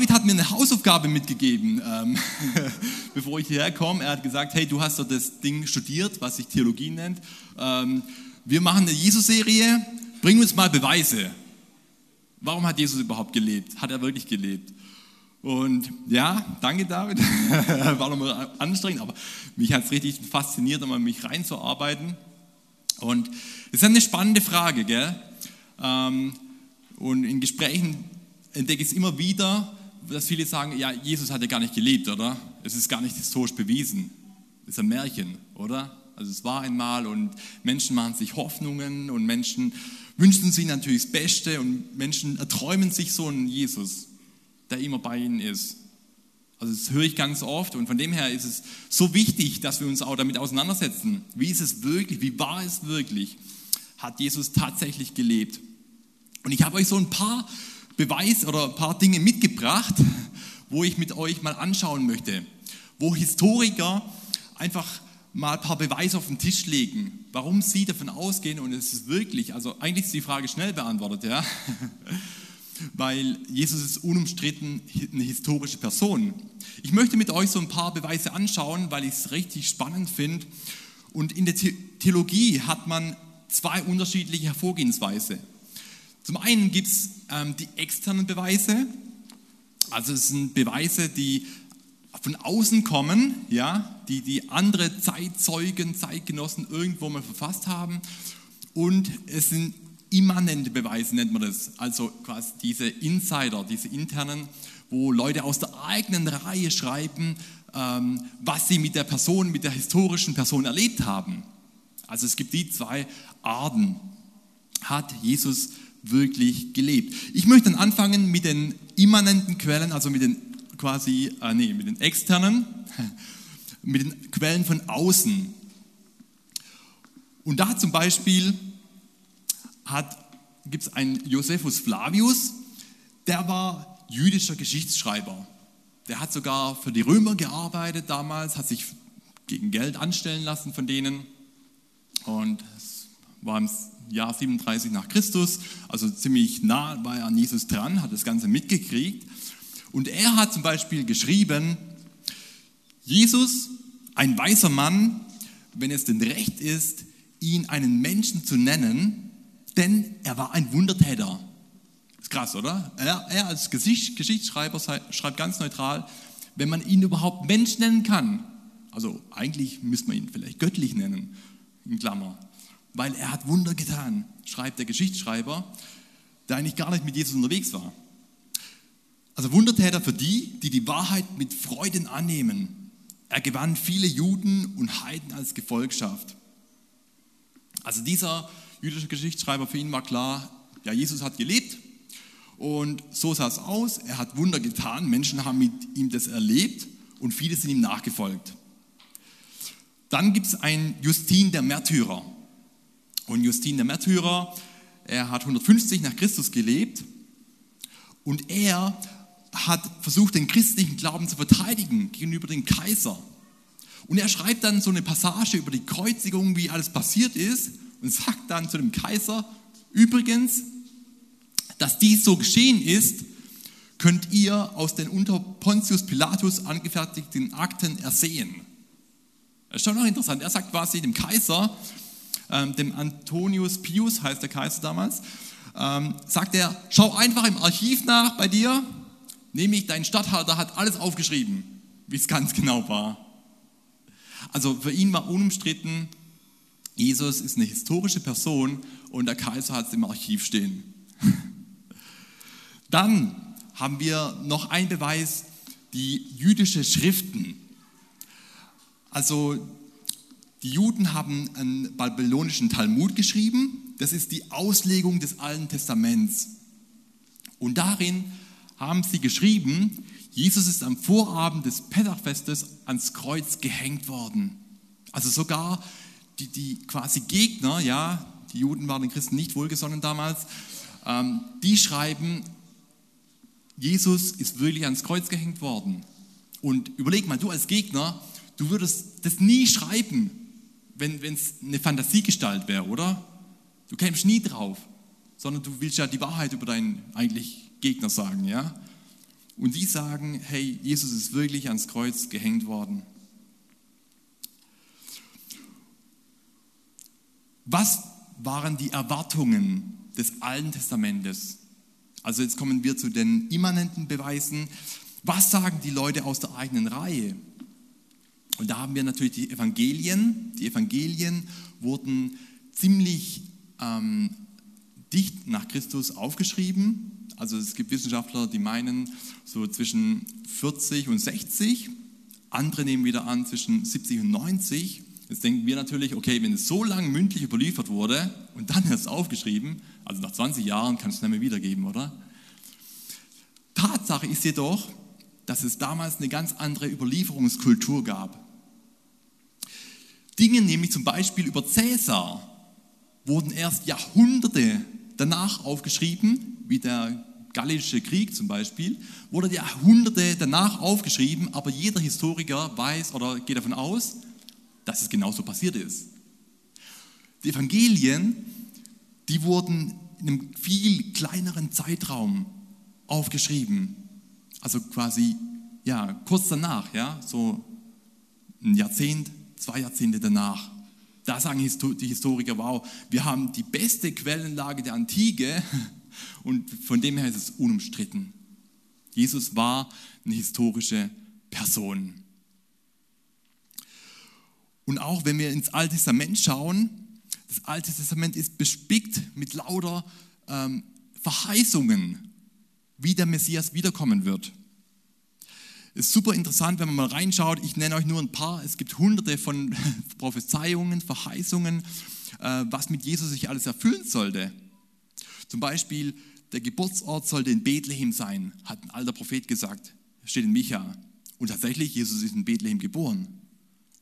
David hat mir eine Hausaufgabe mitgegeben, ähm, bevor ich hierher komme. Er hat gesagt, hey, du hast doch das Ding studiert, was sich Theologie nennt. Ähm, wir machen eine Jesus-Serie, bring uns mal Beweise. Warum hat Jesus überhaupt gelebt? Hat er wirklich gelebt? Und ja, danke David, war nochmal anstrengend, aber mich hat es richtig fasziniert, um mich reinzuarbeiten. Und es ist eine spannende Frage, gell? Ähm, und in Gesprächen entdecke ich es immer wieder, dass viele sagen, ja, Jesus hat ja gar nicht gelebt, oder? Es ist gar nicht historisch bewiesen. Es ist ein Märchen, oder? Also es war einmal und Menschen machen sich Hoffnungen und Menschen wünschen sich natürlich das Beste und Menschen erträumen sich so einen Jesus, der immer bei ihnen ist. Also das höre ich ganz oft und von dem her ist es so wichtig, dass wir uns auch damit auseinandersetzen. Wie ist es wirklich? Wie war es wirklich? Hat Jesus tatsächlich gelebt? Und ich habe euch so ein paar Beweis oder ein paar Dinge mitgebracht, wo ich mit euch mal anschauen möchte, wo Historiker einfach mal ein paar Beweise auf den Tisch legen, warum sie davon ausgehen und es ist wirklich, also eigentlich ist die Frage schnell beantwortet, ja, weil Jesus ist unumstritten eine historische Person. Ich möchte mit euch so ein paar Beweise anschauen, weil ich es richtig spannend finde und in der Theologie hat man zwei unterschiedliche Hervorgehensweise. Zum einen gibt es ähm, die externen Beweise, also es sind Beweise, die von außen kommen, ja, die die andere Zeitzeugen, Zeitgenossen irgendwo mal verfasst haben. Und es sind immanente Beweise, nennt man das. Also quasi diese Insider, diese internen, wo Leute aus der eigenen Reihe schreiben, ähm, was sie mit der Person, mit der historischen Person erlebt haben. Also es gibt die zwei Arten. Hat Jesus wirklich gelebt. Ich möchte dann anfangen mit den immanenten Quellen, also mit den quasi, äh, nee, mit den externen, mit den Quellen von außen. Und da zum Beispiel gibt es einen Josephus Flavius, der war jüdischer Geschichtsschreiber. Der hat sogar für die Römer gearbeitet damals, hat sich gegen Geld anstellen lassen von denen. Und es war im Jahr 37 nach Christus, also ziemlich nah war er an Jesus dran, hat das Ganze mitgekriegt. Und er hat zum Beispiel geschrieben, Jesus, ein weiser Mann, wenn es denn recht ist, ihn einen Menschen zu nennen, denn er war ein Wundertäter. Ist krass, oder? Er, er als Geschichtsschreiber schreibt ganz neutral, wenn man ihn überhaupt Mensch nennen kann, also eigentlich müsste man ihn vielleicht göttlich nennen, in Klammer, weil er hat Wunder getan, schreibt der Geschichtsschreiber, der eigentlich gar nicht mit Jesus unterwegs war. Also Wundertäter für die, die die Wahrheit mit Freuden annehmen. Er gewann viele Juden und Heiden als Gefolgschaft. Also dieser jüdische Geschichtsschreiber, für ihn war klar, ja, Jesus hat gelebt und so sah es aus. Er hat Wunder getan, Menschen haben mit ihm das erlebt und viele sind ihm nachgefolgt. Dann gibt es einen Justin der Märtyrer. Und Justin der Märtyrer, er hat 150 nach Christus gelebt und er hat versucht, den christlichen Glauben zu verteidigen gegenüber dem Kaiser. Und er schreibt dann so eine Passage über die Kreuzigung, wie alles passiert ist, und sagt dann zu dem Kaiser, übrigens, dass dies so geschehen ist, könnt ihr aus den unter Pontius Pilatus angefertigten Akten ersehen. Das ist schon noch interessant. Er sagt quasi dem Kaiser, ähm, dem Antonius Pius heißt der Kaiser damals, ähm, sagt er, schau einfach im Archiv nach bei dir, nämlich dein Statthalter hat alles aufgeschrieben, wie es ganz genau war. Also für ihn war unumstritten, Jesus ist eine historische Person und der Kaiser hat es im Archiv stehen. Dann haben wir noch einen Beweis, die jüdische Schriften. Also die Juden haben einen babylonischen Talmud geschrieben. Das ist die Auslegung des Alten Testaments. Und darin haben sie geschrieben, Jesus ist am Vorabend des Pessachfestes ans Kreuz gehängt worden. Also sogar die, die quasi Gegner, ja, die Juden waren den Christen nicht wohlgesonnen damals, ähm, die schreiben, Jesus ist wirklich ans Kreuz gehängt worden. Und überleg mal, du als Gegner, du würdest das nie schreiben, wenn es eine Fantasiegestalt wäre, oder? Du kämst nie drauf. sondern du willst ja die Wahrheit über deinen eigentlich Gegner sagen, ja? Und die sagen, hey, Jesus ist wirklich ans Kreuz gehängt worden. Was waren die Erwartungen des Alten Testamentes? Also jetzt kommen wir zu den immanenten Beweisen. Was sagen die Leute aus der eigenen Reihe? Und da haben wir natürlich die Evangelien. Die Evangelien wurden ziemlich ähm, dicht nach Christus aufgeschrieben. Also es gibt Wissenschaftler, die meinen so zwischen 40 und 60. Andere nehmen wieder an zwischen 70 und 90. Jetzt denken wir natürlich, okay, wenn es so lange mündlich überliefert wurde und dann erst aufgeschrieben, also nach 20 Jahren kannst du es nicht mehr wiedergeben, oder? Tatsache ist jedoch, dass es damals eine ganz andere Überlieferungskultur gab. Dinge nämlich zum Beispiel über Cäsar wurden erst Jahrhunderte danach aufgeschrieben, wie der Gallische Krieg zum Beispiel, wurde Jahrhunderte danach aufgeschrieben, aber jeder Historiker weiß oder geht davon aus, dass es genauso passiert ist. Die Evangelien, die wurden in einem viel kleineren Zeitraum aufgeschrieben. Also quasi, ja, kurz danach, ja, so ein Jahrzehnt, zwei Jahrzehnte danach. Da sagen die Historiker, wow, wir haben die beste Quellenlage der Antike und von dem her ist es unumstritten. Jesus war eine historische Person. Und auch wenn wir ins Alte Testament schauen, das Alte Testament ist bespickt mit lauter ähm, Verheißungen, wie der Messias wiederkommen wird. Ist super interessant, wenn man mal reinschaut. Ich nenne euch nur ein paar. Es gibt hunderte von Prophezeiungen, Verheißungen, äh, was mit Jesus sich alles erfüllen sollte. Zum Beispiel, der Geburtsort sollte in Bethlehem sein, hat ein alter Prophet gesagt, steht in Micha. Und tatsächlich, Jesus ist in Bethlehem geboren.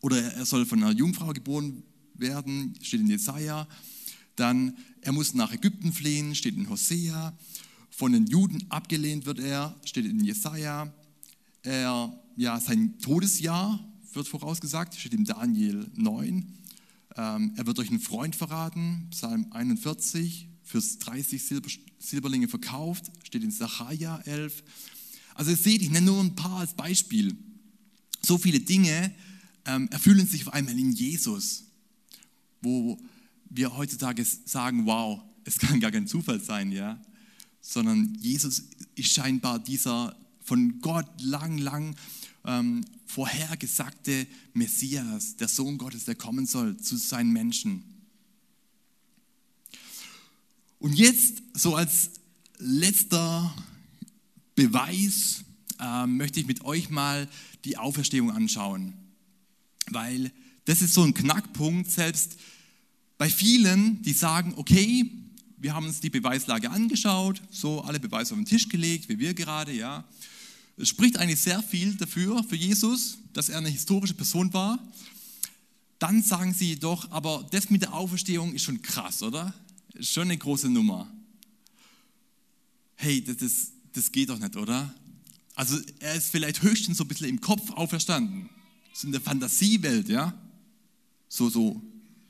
Oder er soll von einer Jungfrau geboren werden, steht in Jesaja. Dann, er muss nach Ägypten fliehen, steht in Hosea. Von den Juden abgelehnt wird er, steht in Jesaja. Er, ja, sein Todesjahr wird vorausgesagt, steht in Daniel 9. Ähm, er wird durch einen Freund verraten, Psalm 41 für 30 Silber, Silberlinge verkauft, steht in Sacharja 11. Also ihr seht, ich nenne nur ein paar als Beispiel. So viele Dinge ähm, erfüllen sich auf einmal in Jesus, wo wir heutzutage sagen, wow, es kann gar kein Zufall sein, ja, sondern Jesus ist scheinbar dieser von Gott lang, lang ähm, vorhergesagte Messias, der Sohn Gottes, der kommen soll zu seinen Menschen. Und jetzt, so als letzter Beweis, äh, möchte ich mit euch mal die Auferstehung anschauen. Weil das ist so ein Knackpunkt, selbst bei vielen, die sagen, okay, wir haben uns die Beweislage angeschaut, so alle Beweise auf den Tisch gelegt, wie wir gerade, ja. Es spricht eigentlich sehr viel dafür, für Jesus, dass er eine historische Person war. Dann sagen sie doch, aber das mit der Auferstehung ist schon krass, oder? schon eine große Nummer. Hey, das, das, das geht doch nicht, oder? Also er ist vielleicht höchstens so ein bisschen im Kopf auferstanden. So in der Fantasiewelt, ja? So, so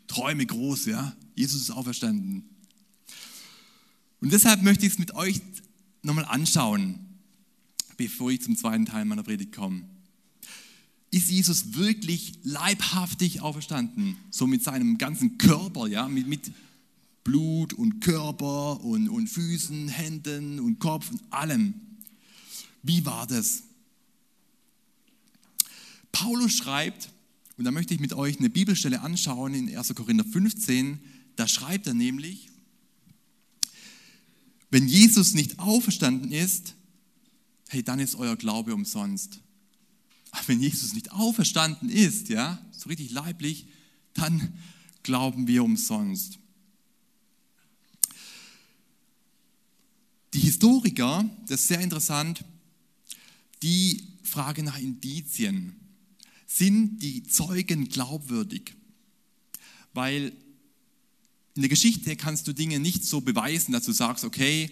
Träume groß, ja? Jesus ist auferstanden. Und deshalb möchte ich es mit euch nochmal anschauen, bevor ich zum zweiten Teil meiner Predigt komme. Ist Jesus wirklich leibhaftig auferstanden? So mit seinem ganzen Körper, ja? Mit, mit, Blut und Körper und, und Füßen, Händen und Kopf und allem. Wie war das? Paulus schreibt, und da möchte ich mit euch eine Bibelstelle anschauen in 1. Korinther 15, da schreibt er nämlich, wenn Jesus nicht auferstanden ist, hey, dann ist euer Glaube umsonst. Aber wenn Jesus nicht auferstanden ist, ja, so richtig leiblich, dann glauben wir umsonst. Die Historiker, das ist sehr interessant, die fragen nach Indizien. Sind die Zeugen glaubwürdig? Weil in der Geschichte kannst du Dinge nicht so beweisen, dass du sagst, okay,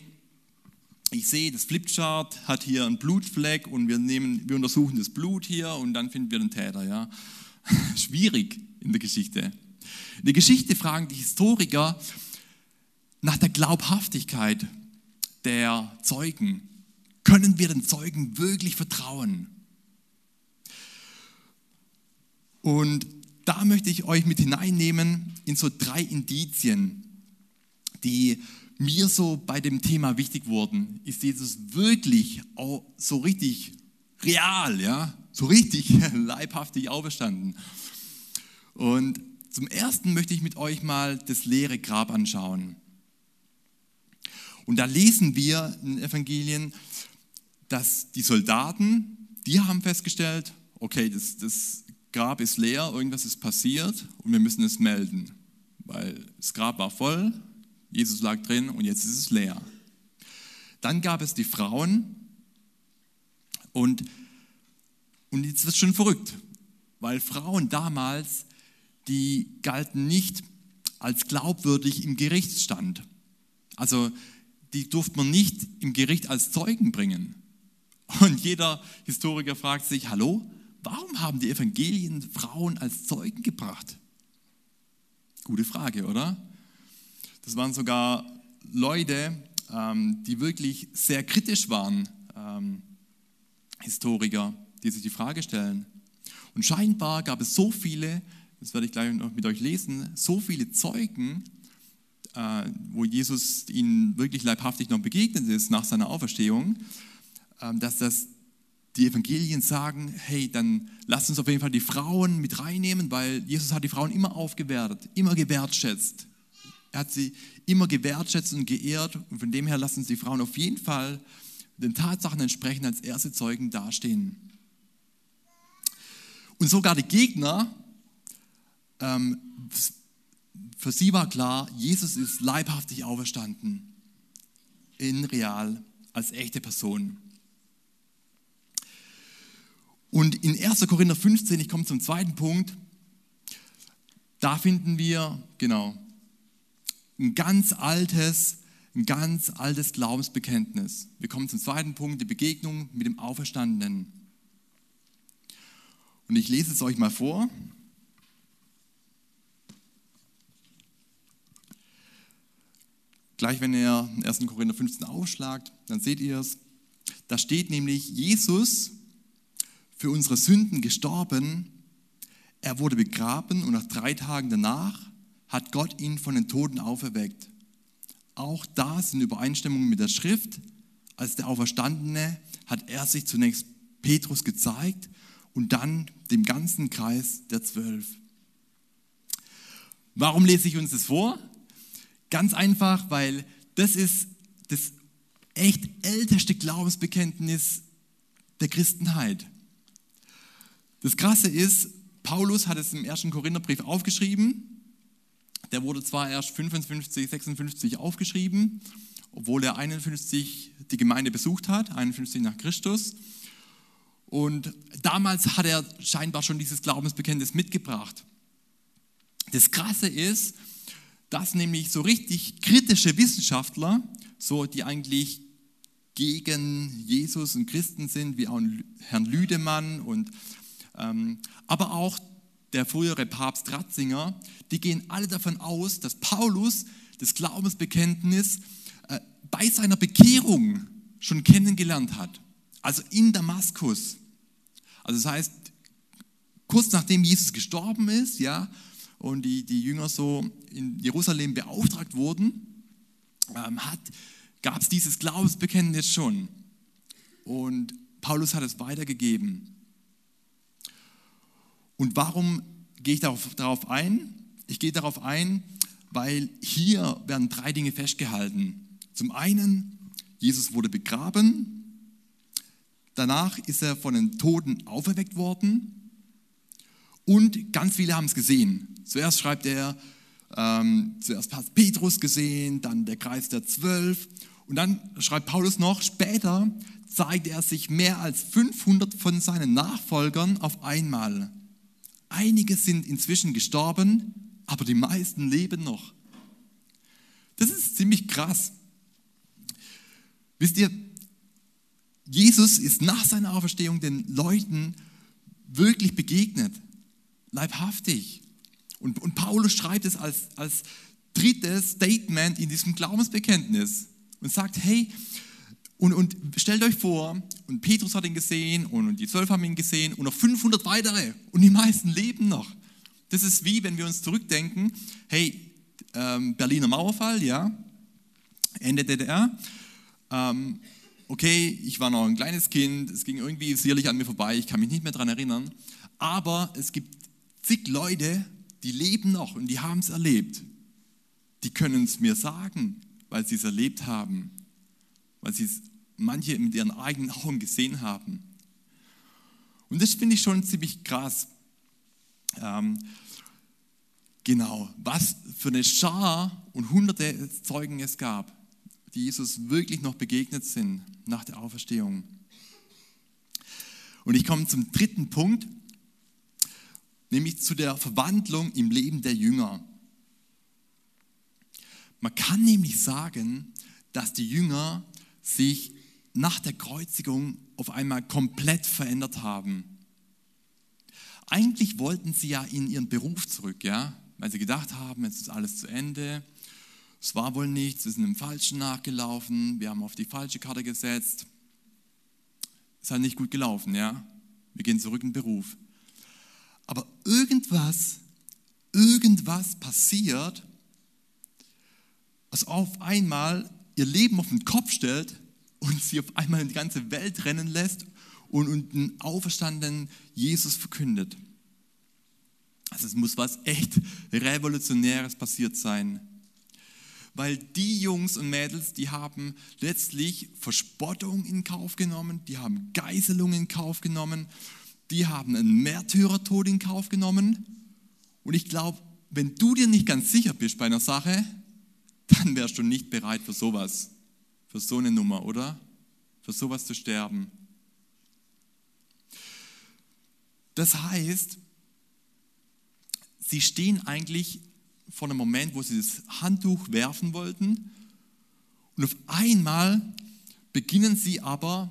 ich sehe, das Flipchart hat hier einen Blutfleck und wir, nehmen, wir untersuchen das Blut hier und dann finden wir den Täter. Ja? Schwierig in der Geschichte. In der Geschichte fragen die Historiker, nach der Glaubhaftigkeit der Zeugen. Können wir den Zeugen wirklich vertrauen? Und da möchte ich euch mit hineinnehmen in so drei Indizien, die mir so bei dem Thema wichtig wurden. Ist Jesus wirklich so richtig real, ja? So richtig leibhaftig auferstanden? Und zum ersten möchte ich mit euch mal das leere Grab anschauen. Und da lesen wir in den Evangelien, dass die Soldaten, die haben festgestellt, okay, das, das Grab ist leer, irgendwas ist passiert und wir müssen es melden, weil das Grab war voll, Jesus lag drin und jetzt ist es leer. Dann gab es die Frauen und, und jetzt wird es schon verrückt, weil Frauen damals, die galten nicht als glaubwürdig im Gerichtsstand. Also die durfte man nicht im Gericht als Zeugen bringen. Und jeder Historiker fragt sich, hallo, warum haben die Evangelien Frauen als Zeugen gebracht? Gute Frage, oder? Das waren sogar Leute, ähm, die wirklich sehr kritisch waren, ähm, Historiker, die sich die Frage stellen. Und scheinbar gab es so viele, das werde ich gleich noch mit euch lesen, so viele Zeugen, äh, wo Jesus ihnen wirklich leibhaftig noch begegnet ist nach seiner Auferstehung, ähm, dass das die Evangelien sagen, hey, dann lasst uns auf jeden Fall die Frauen mit reinnehmen, weil Jesus hat die Frauen immer aufgewertet, immer gewertschätzt. Er hat sie immer gewertschätzt und geehrt und von dem her lassen uns die Frauen auf jeden Fall den Tatsachen entsprechend als erste Zeugen dastehen. Und sogar die Gegner, ähm, für sie war klar, Jesus ist leibhaftig auferstanden, in real, als echte Person. Und in 1. Korinther 15, ich komme zum zweiten Punkt, da finden wir, genau, ein ganz altes, ein ganz altes Glaubensbekenntnis. Wir kommen zum zweiten Punkt, die Begegnung mit dem Auferstandenen. Und ich lese es euch mal vor. Gleich wenn ihr 1. Korinther 15 aufschlagt, dann seht ihr es. Da steht nämlich, Jesus für unsere Sünden gestorben, er wurde begraben und nach drei Tagen danach hat Gott ihn von den Toten auferweckt. Auch das in Übereinstimmung mit der Schrift, als der Auferstandene hat er sich zunächst Petrus gezeigt und dann dem ganzen Kreis der Zwölf. Warum lese ich uns das vor? Ganz einfach, weil das ist das echt älteste Glaubensbekenntnis der Christenheit. Das Krasse ist, Paulus hat es im ersten Korintherbrief aufgeschrieben. Der wurde zwar erst 55, 56 aufgeschrieben, obwohl er 51 die Gemeinde besucht hat, 51 nach Christus. Und damals hat er scheinbar schon dieses Glaubensbekenntnis mitgebracht. Das Krasse ist, dass nämlich so richtig kritische Wissenschaftler, so die eigentlich gegen Jesus und Christen sind, wie auch Herrn Lüdemann und ähm, aber auch der frühere Papst Ratzinger, die gehen alle davon aus, dass Paulus das Glaubensbekenntnis äh, bei seiner Bekehrung schon kennengelernt hat. Also in Damaskus. Also das heißt, kurz nachdem Jesus gestorben ist, ja, und die, die Jünger so in Jerusalem beauftragt wurden, ähm, gab es dieses Glaubensbekenntnis schon. Und Paulus hat es weitergegeben. Und warum gehe ich darauf, darauf ein? Ich gehe darauf ein, weil hier werden drei Dinge festgehalten. Zum einen, Jesus wurde begraben, danach ist er von den Toten auferweckt worden und ganz viele haben es gesehen. Zuerst schreibt er, ähm, zuerst hat Petrus gesehen, dann der Kreis der Zwölf und dann schreibt Paulus noch, später zeigte er sich mehr als 500 von seinen Nachfolgern auf einmal. Einige sind inzwischen gestorben, aber die meisten leben noch. Das ist ziemlich krass. Wisst ihr, Jesus ist nach seiner Auferstehung den Leuten wirklich begegnet, leibhaftig. Und, und Paulus schreibt es als, als drittes Statement in diesem Glaubensbekenntnis und sagt, hey, und, und stellt euch vor, und Petrus hat ihn gesehen und, die zwölf haben ihn gesehen und noch 500 weitere und die meisten leben noch. Das ist wie, wenn wir uns zurückdenken, hey, ähm, Berliner Mauerfall, ja, Ende DDR. Ähm, okay, ich war noch ein kleines Kind, es ging irgendwie sicherlich an mir vorbei, ich kann mich nicht mehr daran erinnern. Aber es gibt zig Leute, die leben noch und die haben es erlebt. Die können es mir sagen, weil sie es erlebt haben, weil sie es manche mit ihren eigenen Augen gesehen haben. Und das finde ich schon ziemlich krass. Ähm, genau, was für eine Schar und hunderte Zeugen es gab, die Jesus wirklich noch begegnet sind nach der Auferstehung. Und ich komme zum dritten Punkt, nämlich zu der Verwandlung im Leben der Jünger. Man kann nämlich sagen, dass die Jünger sich nach der Kreuzigung auf einmal komplett verändert haben. Eigentlich wollten sie ja in ihren Beruf zurück, ja, weil sie gedacht haben, jetzt ist alles zu Ende es war wohl nichts, wir sind im Falschen nachgelaufen, wir haben auf die falsche Karte gesetzt. Es hat nicht gut gelaufen, ja. Wir gehen zurück in den Beruf. Aber irgendwas, irgendwas passiert, was auf einmal ihr Leben auf den Kopf stellt und sie auf einmal in die ganze Welt rennen lässt und, und einen auferstandenen Jesus verkündet. Also es muss was echt Revolutionäres passiert sein weil die Jungs und Mädels, die haben letztlich Verspottung in Kauf genommen, die haben Geiselung in Kauf genommen, die haben einen Märtyrertod in Kauf genommen. Und ich glaube, wenn du dir nicht ganz sicher bist bei einer Sache, dann wärst du nicht bereit für sowas, für so eine Nummer, oder? Für sowas zu sterben. Das heißt, sie stehen eigentlich vor einem Moment, wo sie das Handtuch werfen wollten. Und auf einmal beginnen sie aber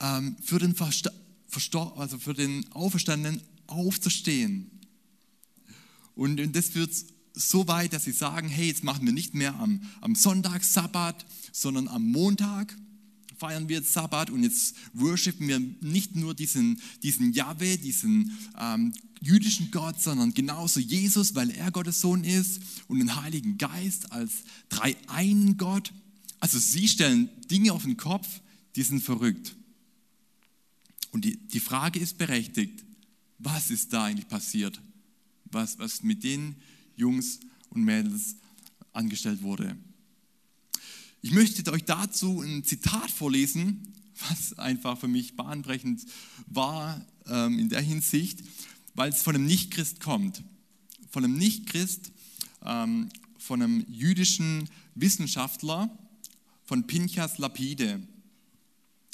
ähm, für, den Verstor also für den Auferstandenen aufzustehen. Und, und das wird so weit, dass sie sagen, hey, jetzt machen wir nicht mehr am, am Sonntag Sabbat, sondern am Montag feiern wir jetzt Sabbat und jetzt worshipen wir nicht nur diesen, diesen Yahweh, diesen ähm, jüdischen Gott, sondern genauso Jesus, weil er Gottes Sohn ist und den Heiligen Geist als dreieinen Gott. Also sie stellen Dinge auf den Kopf, die sind verrückt. Und die, die Frage ist berechtigt, was ist da eigentlich passiert? Was, was mit den Jungs und Mädels angestellt wurde? Ich möchte euch dazu ein Zitat vorlesen, was einfach für mich bahnbrechend war ähm, in der Hinsicht weil es von einem Nichtchrist kommt. Von einem Nichtchrist, ähm, von einem jüdischen Wissenschaftler, von Pinchas Lapide.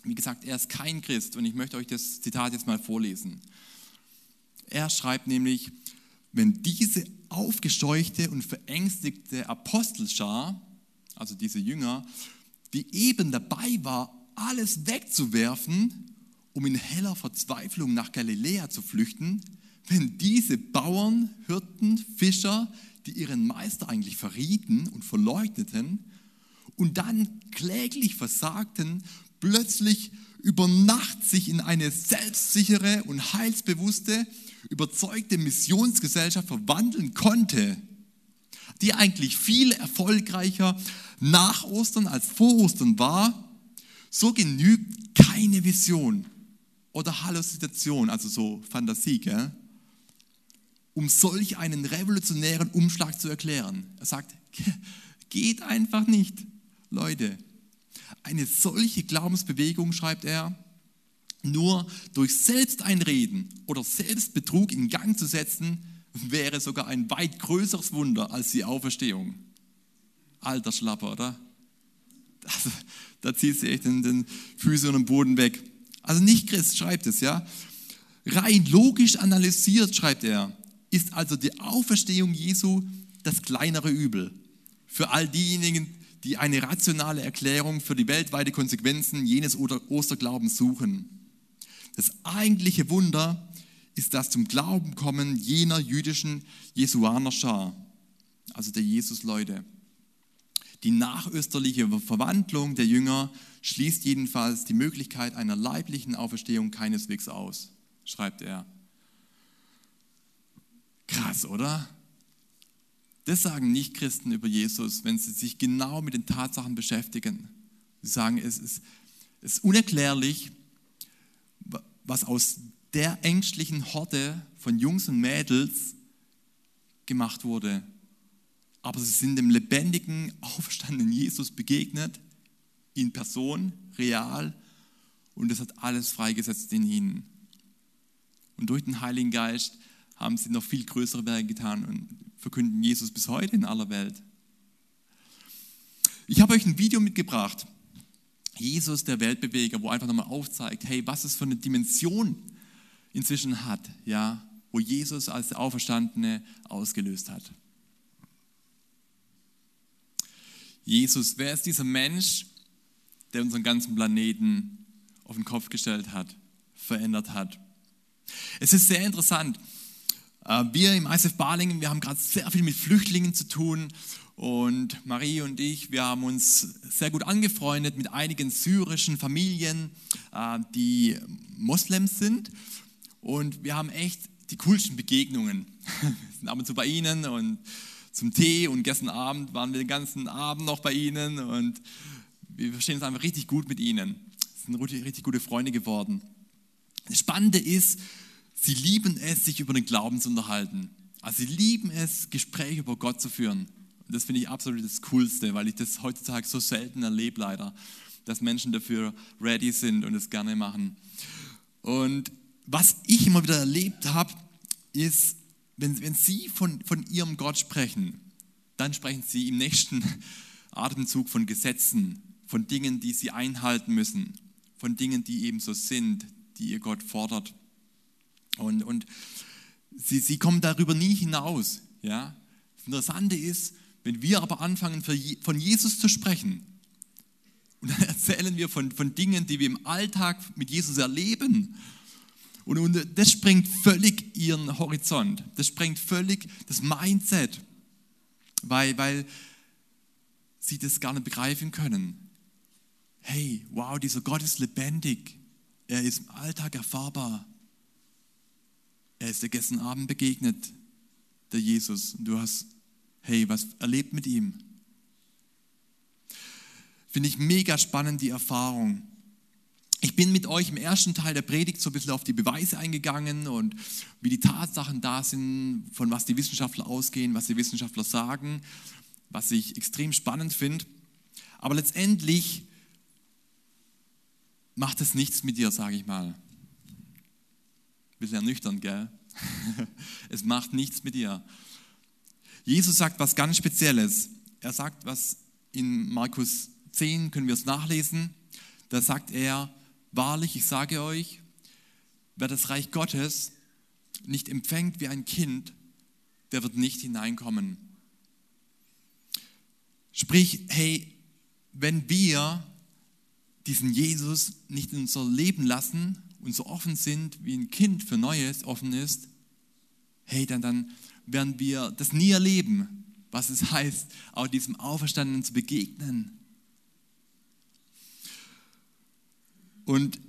Wie gesagt, er ist kein Christ und ich möchte euch das Zitat jetzt mal vorlesen. Er schreibt nämlich, wenn diese aufgescheuchte und verängstigte Apostelschar, also diese Jünger, die eben dabei war, alles wegzuwerfen, um in heller Verzweiflung nach Galiläa zu flüchten, wenn diese Bauern, Hirten, Fischer, die ihren Meister eigentlich verrieten und verleugneten und dann kläglich versagten, plötzlich über Nacht sich in eine selbstsichere und heilsbewusste, überzeugte Missionsgesellschaft verwandeln konnte, die eigentlich viel erfolgreicher nach Ostern als vor Ostern war, so genügt keine Vision oder Halluzination, also so Fantasie, gell? um solch einen revolutionären Umschlag zu erklären. Er sagt, geht einfach nicht, Leute. Eine solche Glaubensbewegung, schreibt er, nur durch Selbsteinreden oder Selbstbetrug in Gang zu setzen, wäre sogar ein weit größeres Wunder als die Auferstehung. Alter Schlapper, oder? Also, da zieht sie echt den, den Füße und den Boden weg. Also nicht Christ schreibt es, ja. Rein logisch analysiert, schreibt er, ist also die Auferstehung Jesu das kleinere Übel. Für all diejenigen, die eine rationale Erklärung für die weltweite Konsequenzen jenes Osterglaubens suchen. Das eigentliche Wunder ist das zum Glauben kommen jener jüdischen Jesuaner Schar. also der Jesus-Leute. Die nachösterliche Verwandlung der Jünger schließt jedenfalls die Möglichkeit einer leiblichen Auferstehung keineswegs aus, schreibt er. Krass, oder? Das sagen Nicht-Christen über Jesus, wenn sie sich genau mit den Tatsachen beschäftigen. Sie sagen, es ist, es ist unerklärlich, was aus der ängstlichen Horde von Jungs und Mädels gemacht wurde. Aber sie sind dem lebendigen, auferstandenen Jesus begegnet, in Person, real, und das hat alles freigesetzt in ihnen. Und durch den Heiligen Geist haben sie noch viel größere Werke getan und verkünden Jesus bis heute in aller Welt. Ich habe euch ein Video mitgebracht. Jesus, der Weltbeweger, wo einfach nochmal aufzeigt, hey, was es für eine Dimension inzwischen hat, ja, wo Jesus als der Auferstandene ausgelöst hat. Jesus, wer ist dieser Mensch, der unseren ganzen Planeten auf den Kopf gestellt hat, verändert hat? Es ist sehr interessant. Äh, wir im ISF Balingen, wir haben gerade sehr viel mit Flüchtlingen zu tun und Marie und ich, wir haben uns sehr gut angefreundet mit einigen syrischen Familien, äh, die Moslems sind und wir haben echt die coolsten Begegnungen. Wir sind ab und zu bei ihnen und zum Tee und gestern Abend waren wir den ganzen Abend noch bei ihnen und wir verstehen uns einfach richtig gut mit ihnen. Wir sind richtig gute Freunde geworden. Das Spannende ist, Sie lieben es, sich über den Glauben zu unterhalten. Also sie lieben es, Gespräche über Gott zu führen. Das finde ich absolut das Coolste, weil ich das heutzutage so selten erlebe leider, dass Menschen dafür ready sind und es gerne machen. Und was ich immer wieder erlebt habe, ist, wenn, wenn sie von, von ihrem Gott sprechen, dann sprechen sie im nächsten Atemzug von Gesetzen, von Dingen, die sie einhalten müssen, von Dingen, die eben so sind, die ihr Gott fordert. Und, und sie, sie kommen darüber nie hinaus. Ja? Das Interessante ist, wenn wir aber anfangen, von Jesus zu sprechen, und dann erzählen wir von, von Dingen, die wir im Alltag mit Jesus erleben. Und, und das sprengt völlig ihren Horizont. Das sprengt völlig das Mindset, weil, weil sie das gar nicht begreifen können. Hey, wow, dieser Gott ist lebendig. Er ist im Alltag erfahrbar. Er ist dir gestern Abend begegnet, der Jesus. Und du hast, hey, was erlebt mit ihm? Finde ich mega spannend, die Erfahrung. Ich bin mit euch im ersten Teil der Predigt so ein bisschen auf die Beweise eingegangen und wie die Tatsachen da sind, von was die Wissenschaftler ausgehen, was die Wissenschaftler sagen, was ich extrem spannend finde. Aber letztendlich macht es nichts mit dir, sage ich mal bisschen ernüchternd, gell? es macht nichts mit dir. Jesus sagt was ganz Spezielles. Er sagt was in Markus 10, können wir es nachlesen. Da sagt er, wahrlich, ich sage euch, wer das Reich Gottes nicht empfängt wie ein Kind, der wird nicht hineinkommen. Sprich, hey, wenn wir diesen Jesus nicht in unser Leben lassen, und so offen sind, wie ein Kind für Neues offen ist, hey, dann, dann werden wir das nie erleben, was es heißt, auch diesem Auferstandenen zu begegnen. Und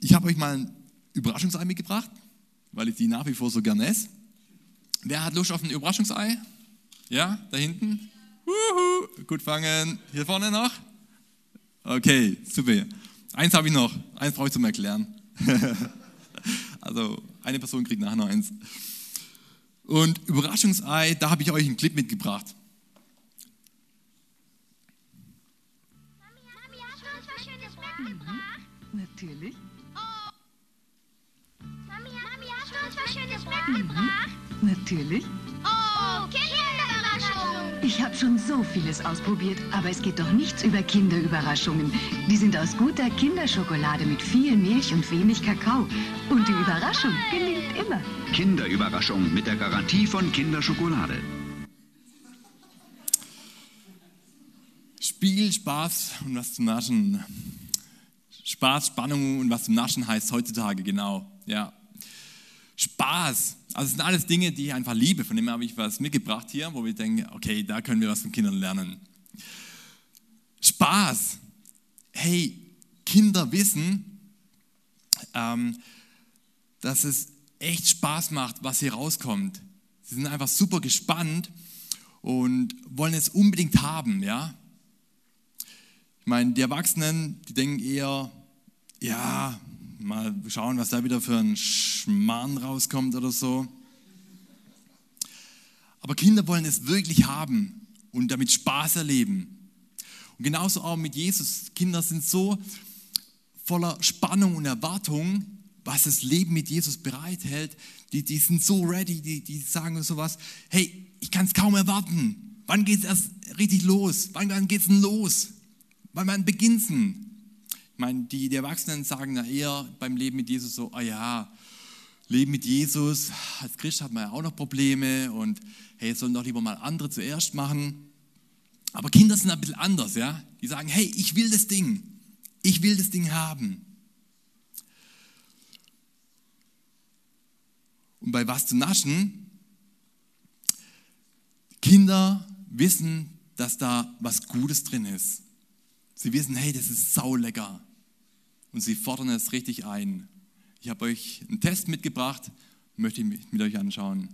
ich habe euch mal ein Überraschungsei mitgebracht, weil ich die nach wie vor so gerne esse. Wer hat Lust auf ein Überraschungsei? Ja, da hinten? Uhu, gut fangen. Hier vorne noch? Okay, super. Eins habe ich noch, eins brauche ich zum Erklären. also eine Person kriegt nachher noch eins. Und Überraschungsei, da habe ich euch einen Clip mitgebracht. Mami, hast du uns was Schönes mitgebracht? Natürlich. Mami, Mami, hast du uns was Schönes mitgebracht? Natürlich. Oh, Kinderüberraschung! Ich habe schon so vieles ausprobiert, aber es geht doch nichts über Kinderüberraschungen. Die sind aus guter Kinderschokolade mit viel Milch und wenig Kakao. Und die Überraschung gelingt immer. Kinderüberraschung mit der Garantie von Kinderschokolade. Spiel, Spaß und was zum Naschen. Spaß, Spannung und was zum Naschen heißt heutzutage, genau. Ja. Spaß. Also es sind alles Dinge, die ich einfach liebe. Von dem habe ich was mitgebracht hier, wo wir denken, okay, da können wir was von Kindern lernen. Spaß. Hey, Kinder wissen, ähm, dass es echt Spaß macht, was hier rauskommt. Sie sind einfach super gespannt und wollen es unbedingt haben, ja. Ich meine, die Erwachsenen, die denken eher, ja, mal schauen, was da wieder für ein Schmarrn rauskommt oder so. Aber Kinder wollen es wirklich haben und damit Spaß erleben. Und genauso auch mit Jesus. Kinder sind so voller Spannung und Erwartung, was das Leben mit Jesus bereithält. Die, die sind so ready, die, die sagen sowas, hey, ich kann es kaum erwarten. Wann geht es erst richtig los? Wann, wann geht es denn los? Wann, wann beginnt es denn? Meine, die, die Erwachsenen sagen ja eher beim Leben mit Jesus so, oh ja, Leben mit Jesus, als Christ hat man ja auch noch Probleme und hey, sollen doch lieber mal andere zuerst machen. Aber Kinder sind ein bisschen anders, ja. Die sagen, hey, ich will das Ding. Ich will das Ding haben. Und bei was zu naschen, Kinder wissen, dass da was Gutes drin ist. Sie wissen, hey, das ist saulecker. Und sie fordern es richtig ein. Ich habe euch einen Test mitgebracht, möchte ich mit euch anschauen.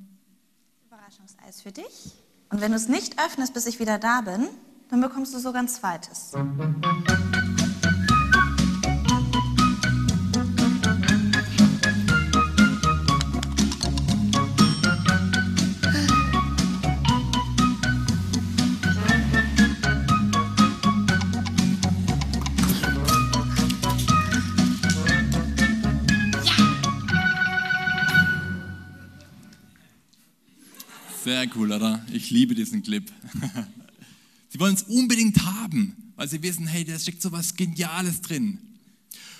Überraschungseis für dich. Und wenn du es nicht öffnest, bis ich wieder da bin, dann bekommst du sogar ein zweites. Sehr cool, oder? Ich liebe diesen Clip. Sie wollen es unbedingt haben, weil sie wissen, hey, da steckt so was Geniales drin.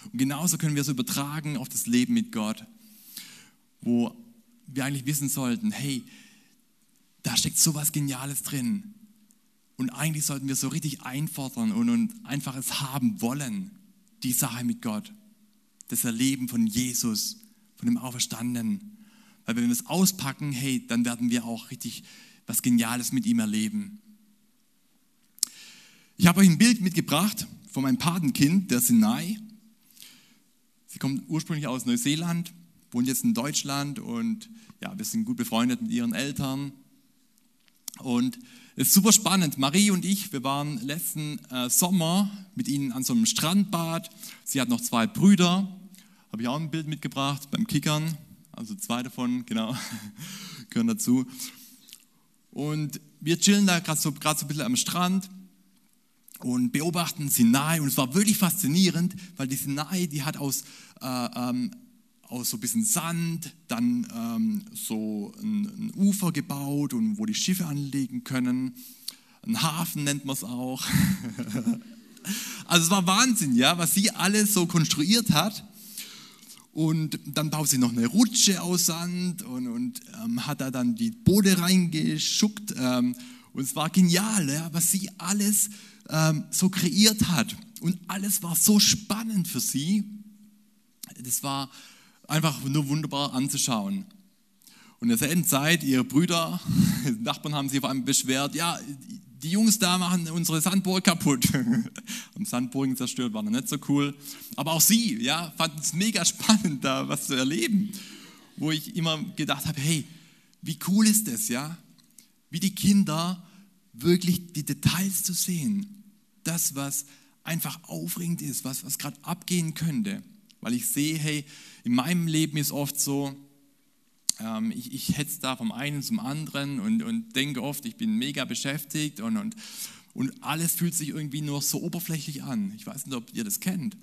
Und genauso können wir es übertragen auf das Leben mit Gott, wo wir eigentlich wissen sollten, hey, da steckt so was Geniales drin. Und eigentlich sollten wir so richtig einfordern und, und einfach es haben wollen, die Sache mit Gott. Das Erleben von Jesus, von dem Auferstandenen. Weil wenn wir es auspacken, hey, dann werden wir auch richtig was Geniales mit ihm erleben. Ich habe euch ein Bild mitgebracht von meinem Patenkind, der Sinai. Sie kommt ursprünglich aus Neuseeland, wohnt jetzt in Deutschland und ja, wir sind gut befreundet mit ihren Eltern. Und es ist super spannend. Marie und ich, wir waren letzten äh, Sommer mit ihnen an so einem Strandbad. Sie hat noch zwei Brüder. Habe ich auch ein Bild mitgebracht beim Kickern also zwei davon, genau, gehören dazu. Und wir chillen da gerade so, so ein bisschen am Strand und beobachten Sinai und es war wirklich faszinierend, weil die Sinai, die hat aus, äh, ähm, aus so ein bisschen Sand dann ähm, so ein, ein, Ufer gebaut und wo die Schiffe anlegen können. Ein Hafen nennt man es auch. also es war Wahnsinn, ja, was sie alles so konstruiert hat. Und dann baut sie noch eine Rutsche aus Sand und, und ähm, hat da dann die Boote reingeschuckt. Ähm, und es war genial, ja, was sie alles ähm, so kreiert hat. Und alles war so spannend für sie. Das war einfach nur wunderbar anzuschauen. Und in derselben Zeit, ihre Brüder, Nachbarn haben sich auf einmal beschwert, ja, die Jungs da machen unsere Sandburg kaputt. Haben Sandburgen zerstört, war noch nicht so cool. Aber auch sie, ja, fanden es mega spannend, da was zu erleben. Wo ich immer gedacht habe, hey, wie cool ist das, ja? Wie die Kinder wirklich die Details zu sehen. Das, was einfach aufregend ist, was, was gerade abgehen könnte. Weil ich sehe, hey, in meinem Leben ist oft so, ähm, ich, ich hetze da vom einen zum anderen und, und denke oft, ich bin mega beschäftigt und, und, und alles fühlt sich irgendwie nur so oberflächlich an. Ich weiß nicht, ob ihr das kennt.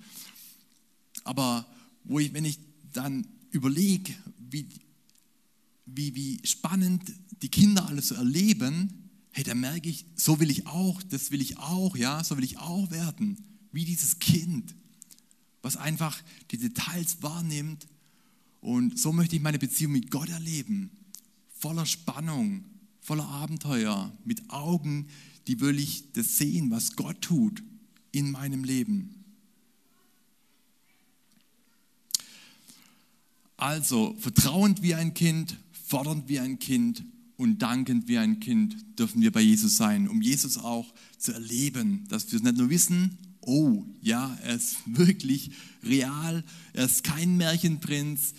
Aber wo ich, wenn ich dann überlege, wie, wie, wie spannend die Kinder alles so erleben, hey, da merke ich, so will ich auch, das will ich auch, ja, so will ich auch werden, wie dieses Kind, was einfach die Details wahrnimmt und so möchte ich meine Beziehung mit Gott erleben. Voller Spannung, voller Abenteuer, mit Augen, die wirklich das sehen, was Gott tut in meinem Leben. Also vertrauend wie ein Kind, fordernd wie ein Kind und dankend wie ein Kind dürfen wir bei Jesus sein, um Jesus auch zu erleben, dass wir es nicht nur wissen, oh ja, er ist wirklich real, er ist kein Märchenprinz,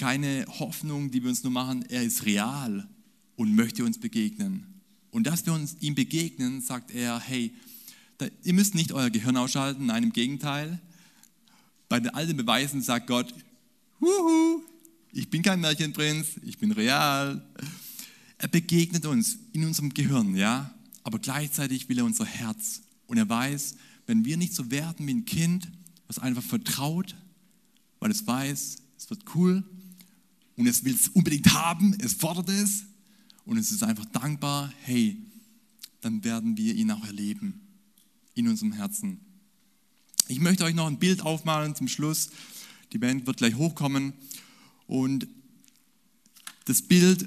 keine Hoffnung, die wir uns nur machen, er ist real und möchte uns begegnen. Und dass wir uns ihm begegnen, sagt er, hey, da, ihr müsst nicht euer Gehirn ausschalten, nein, im Gegenteil. Bei den Beweisen sagt Gott, Huhu, ich bin kein Märchenprinz, ich bin real. Er begegnet uns in unserem Gehirn, ja, aber gleichzeitig will er unser Herz. Und er weiß, wenn wir nicht so werden wie ein Kind, was einfach vertraut, weil es weiß, es wird cool und es will es unbedingt haben, es fordert es und es ist einfach dankbar, hey, dann werden wir ihn auch erleben in unserem Herzen. Ich möchte euch noch ein Bild aufmalen zum Schluss. Die Band wird gleich hochkommen. Und das Bild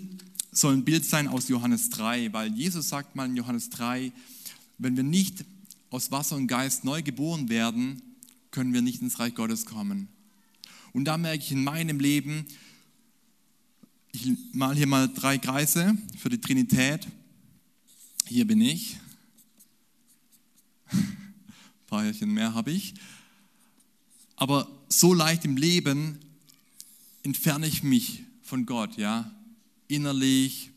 soll ein Bild sein aus Johannes 3, weil Jesus sagt mal in Johannes 3, wenn wir nicht aus Wasser und Geist neu geboren werden, können wir nicht ins Reich Gottes kommen. Und da merke ich in meinem Leben, ich mal hier mal drei Kreise für die Trinität. Hier bin ich. Ein paar Jährchen mehr habe ich. Aber so leicht im Leben entferne ich mich von Gott, ja, innerlich.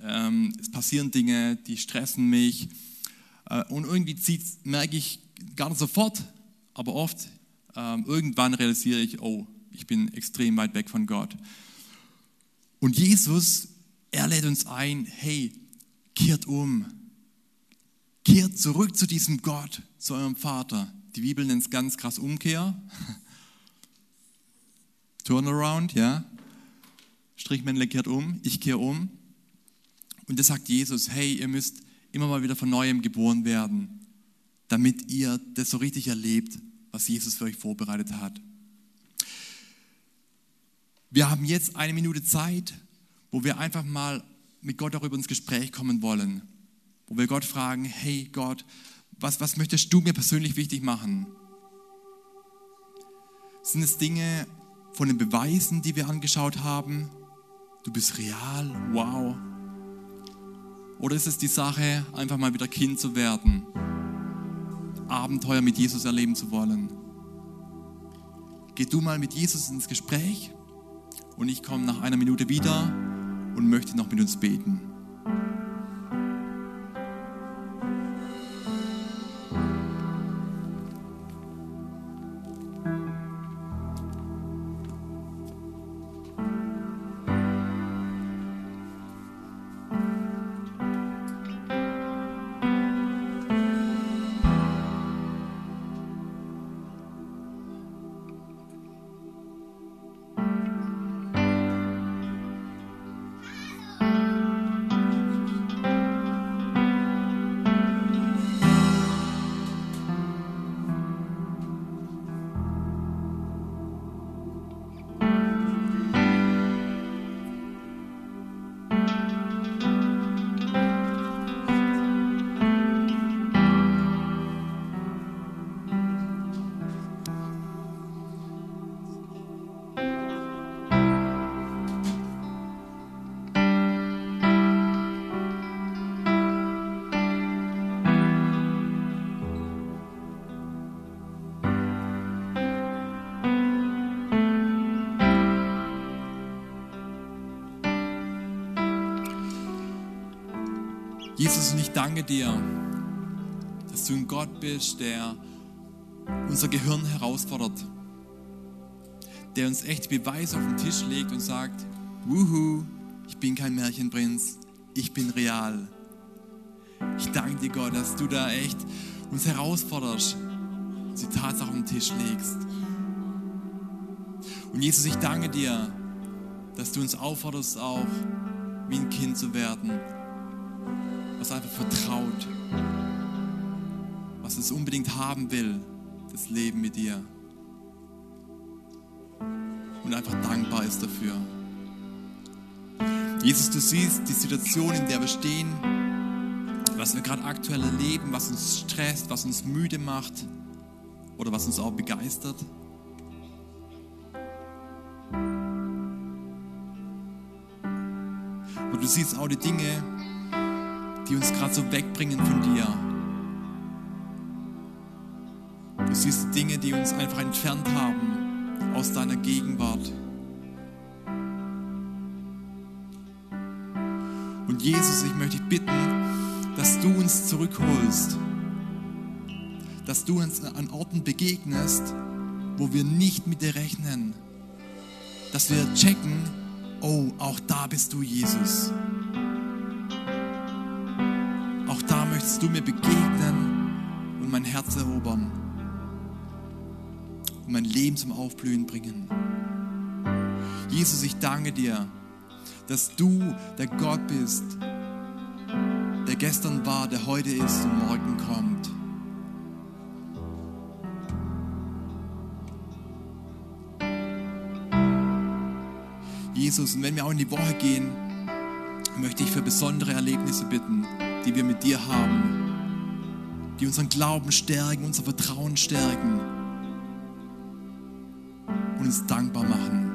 Ähm, es passieren Dinge, die stressen mich. Äh, und irgendwie merke ich gar nicht sofort, aber oft, ähm, irgendwann realisiere ich, oh, ich bin extrem weit weg von Gott. Und Jesus, er lädt uns ein, hey, kehrt um. Kehrt zurück zu diesem Gott, zu eurem Vater. Die Bibel nennt es ganz krass Umkehr. Turnaround, ja. Strichmännle kehrt um, ich kehre um. Und das sagt Jesus, hey, ihr müsst immer mal wieder von neuem geboren werden, damit ihr das so richtig erlebt, was Jesus für euch vorbereitet hat. Wir haben jetzt eine Minute Zeit, wo wir einfach mal mit Gott darüber ins Gespräch kommen wollen. Wo wir Gott fragen, hey Gott, was, was möchtest du mir persönlich wichtig machen? Sind es Dinge von den Beweisen, die wir angeschaut haben? Du bist real, wow. Oder ist es die Sache, einfach mal wieder Kind zu werden? Abenteuer mit Jesus erleben zu wollen? Geh du mal mit Jesus ins Gespräch und ich komme nach einer Minute wieder und möchte noch mit uns beten. Jesus, und ich danke dir, dass du ein Gott bist, der unser Gehirn herausfordert, der uns echt Beweise auf den Tisch legt und sagt, wuhu, ich bin kein Märchenprinz, ich bin real. Ich danke dir, Gott, dass du da echt uns herausforderst, die Tatsache auf den Tisch legst. Und Jesus, ich danke dir, dass du uns aufforderst, auch wie ein Kind zu werden vertraut, was es unbedingt haben will, das Leben mit dir. Und einfach dankbar ist dafür. Jesus, du siehst die Situation, in der wir stehen, was wir gerade aktuell erleben, was uns stresst, was uns müde macht oder was uns auch begeistert. Und du siehst auch die Dinge, die uns gerade so wegbringen von dir. Du siehst Dinge, die uns einfach entfernt haben aus deiner Gegenwart. Und Jesus, ich möchte dich bitten, dass du uns zurückholst, dass du uns an Orten begegnest, wo wir nicht mit dir rechnen, dass wir checken, oh, auch da bist du, Jesus. Du mir begegnen und mein Herz erobern und mein Leben zum Aufblühen bringen. Jesus, ich danke dir, dass du der Gott bist, der gestern war, der heute ist und morgen kommt. Jesus, und wenn wir auch in die Woche gehen, möchte ich für besondere Erlebnisse bitten, die wir mit dir haben, die unseren Glauben stärken, unser Vertrauen stärken und uns dankbar machen.